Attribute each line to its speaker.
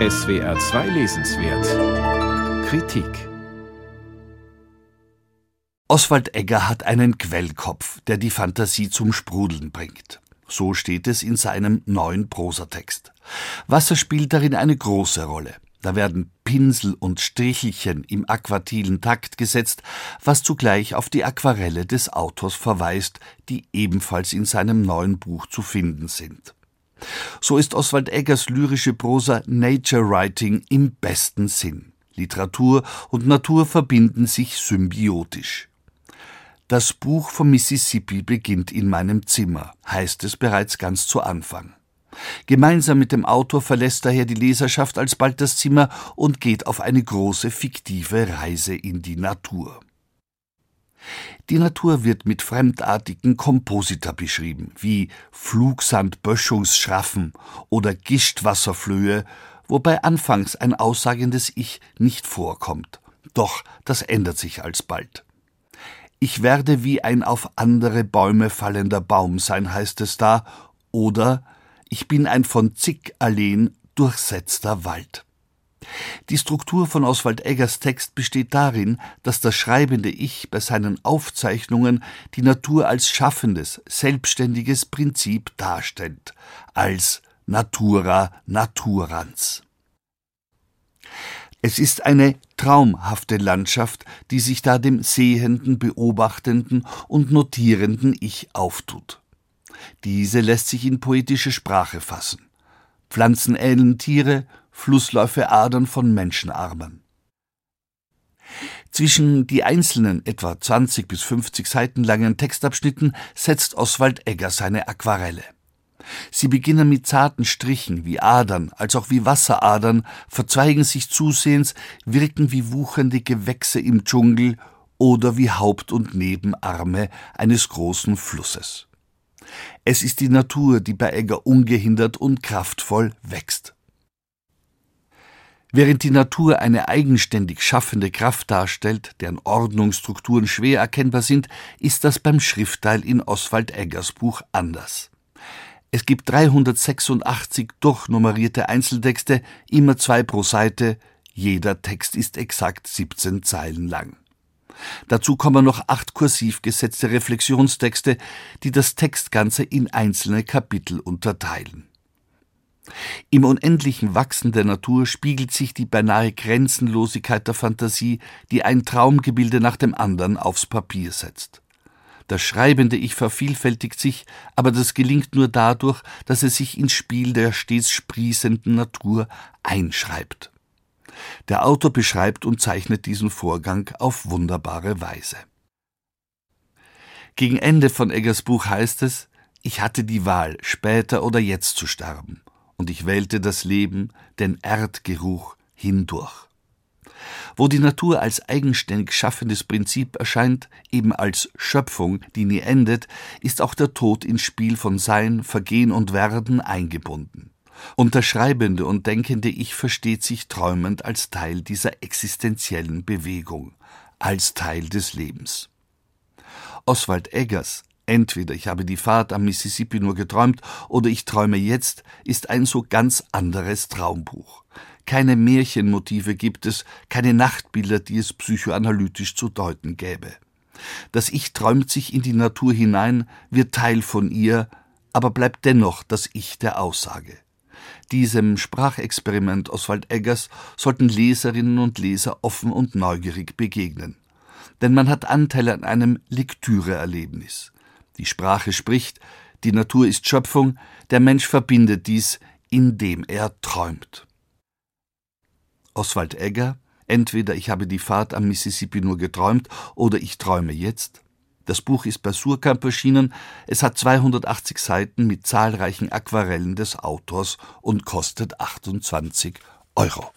Speaker 1: SWR 2 Lesenswert Kritik
Speaker 2: Oswald Egger hat einen Quellkopf, der die Fantasie zum Sprudeln bringt. So steht es in seinem neuen Prosatext. Wasser spielt darin eine große Rolle. Da werden Pinsel und Strichelchen im aquatilen Takt gesetzt, was zugleich auf die Aquarelle des Autors verweist, die ebenfalls in seinem neuen Buch zu finden sind. So ist Oswald Eggers lyrische Prosa Nature Writing im besten Sinn. Literatur und Natur verbinden sich symbiotisch. Das Buch vom Mississippi beginnt in meinem Zimmer, heißt es bereits ganz zu Anfang. Gemeinsam mit dem Autor verlässt daher die Leserschaft alsbald das Zimmer und geht auf eine große fiktive Reise in die Natur. Die Natur wird mit fremdartigen Komposita beschrieben, wie Flugsandböschungsschraffen oder Gischtwasserflöhe, wobei anfangs ein aussagendes Ich nicht vorkommt. Doch das ändert sich alsbald. Ich werde wie ein auf andere Bäume fallender Baum sein, heißt es da, oder ich bin ein von zig Alleen durchsetzter Wald. Die Struktur von Oswald Eggers Text besteht darin, dass das schreibende Ich bei seinen Aufzeichnungen die Natur als schaffendes, selbstständiges Prinzip darstellt, als Natura naturans. Es ist eine traumhafte Landschaft, die sich da dem sehenden, beobachtenden und notierenden Ich auftut. Diese lässt sich in poetische Sprache fassen. Pflanzen ähneln Tiere, Flussläufe Adern von Menschenarmen. Zwischen die einzelnen, etwa 20 bis 50 Seiten langen Textabschnitten setzt Oswald Egger seine Aquarelle. Sie beginnen mit zarten Strichen wie Adern, als auch wie Wasseradern, verzweigen sich zusehends, wirken wie wuchernde Gewächse im Dschungel oder wie Haupt- und Nebenarme eines großen Flusses. Es ist die Natur, die bei Egger ungehindert und kraftvoll wächst. Während die Natur eine eigenständig schaffende Kraft darstellt, deren Ordnungsstrukturen schwer erkennbar sind, ist das beim Schriftteil in Oswald Eggers Buch anders. Es gibt 386 durchnummerierte Einzeltexte, immer zwei pro Seite, jeder Text ist exakt 17 Zeilen lang. Dazu kommen noch acht kursiv gesetzte Reflexionstexte, die das Textganze in einzelne Kapitel unterteilen. Im unendlichen Wachsen der Natur spiegelt sich die beinahe Grenzenlosigkeit der Fantasie, die ein Traumgebilde nach dem anderen aufs Papier setzt. Das schreibende Ich vervielfältigt sich, aber das gelingt nur dadurch, dass es sich ins Spiel der stets sprießenden Natur einschreibt. Der Autor beschreibt und zeichnet diesen Vorgang auf wunderbare Weise. Gegen Ende von Eggers Buch heißt es, ich hatte die Wahl, später oder jetzt zu sterben und ich wählte das Leben, den Erdgeruch hindurch. Wo die Natur als eigenständig schaffendes Prinzip erscheint, eben als Schöpfung, die nie endet, ist auch der Tod ins Spiel von Sein, Vergehen und Werden eingebunden. Und das schreibende und denkende Ich versteht sich träumend als Teil dieser existenziellen Bewegung, als Teil des Lebens. Oswald Eggers Entweder ich habe die Fahrt am Mississippi nur geträumt oder ich träume jetzt, ist ein so ganz anderes Traumbuch. Keine Märchenmotive gibt es, keine Nachtbilder, die es psychoanalytisch zu deuten gäbe. Das Ich träumt sich in die Natur hinein, wird Teil von ihr, aber bleibt dennoch das Ich der Aussage. Diesem Sprachexperiment Oswald Eggers sollten Leserinnen und Leser offen und neugierig begegnen. Denn man hat Anteil an einem Lektüreerlebnis. Die Sprache spricht, die Natur ist Schöpfung, der Mensch verbindet dies, indem er träumt. Oswald Egger, entweder ich habe die Fahrt am Mississippi nur geträumt oder ich träume jetzt. Das Buch ist bei Surkamp erschienen, es hat 280 Seiten mit zahlreichen Aquarellen des Autors und kostet 28 Euro.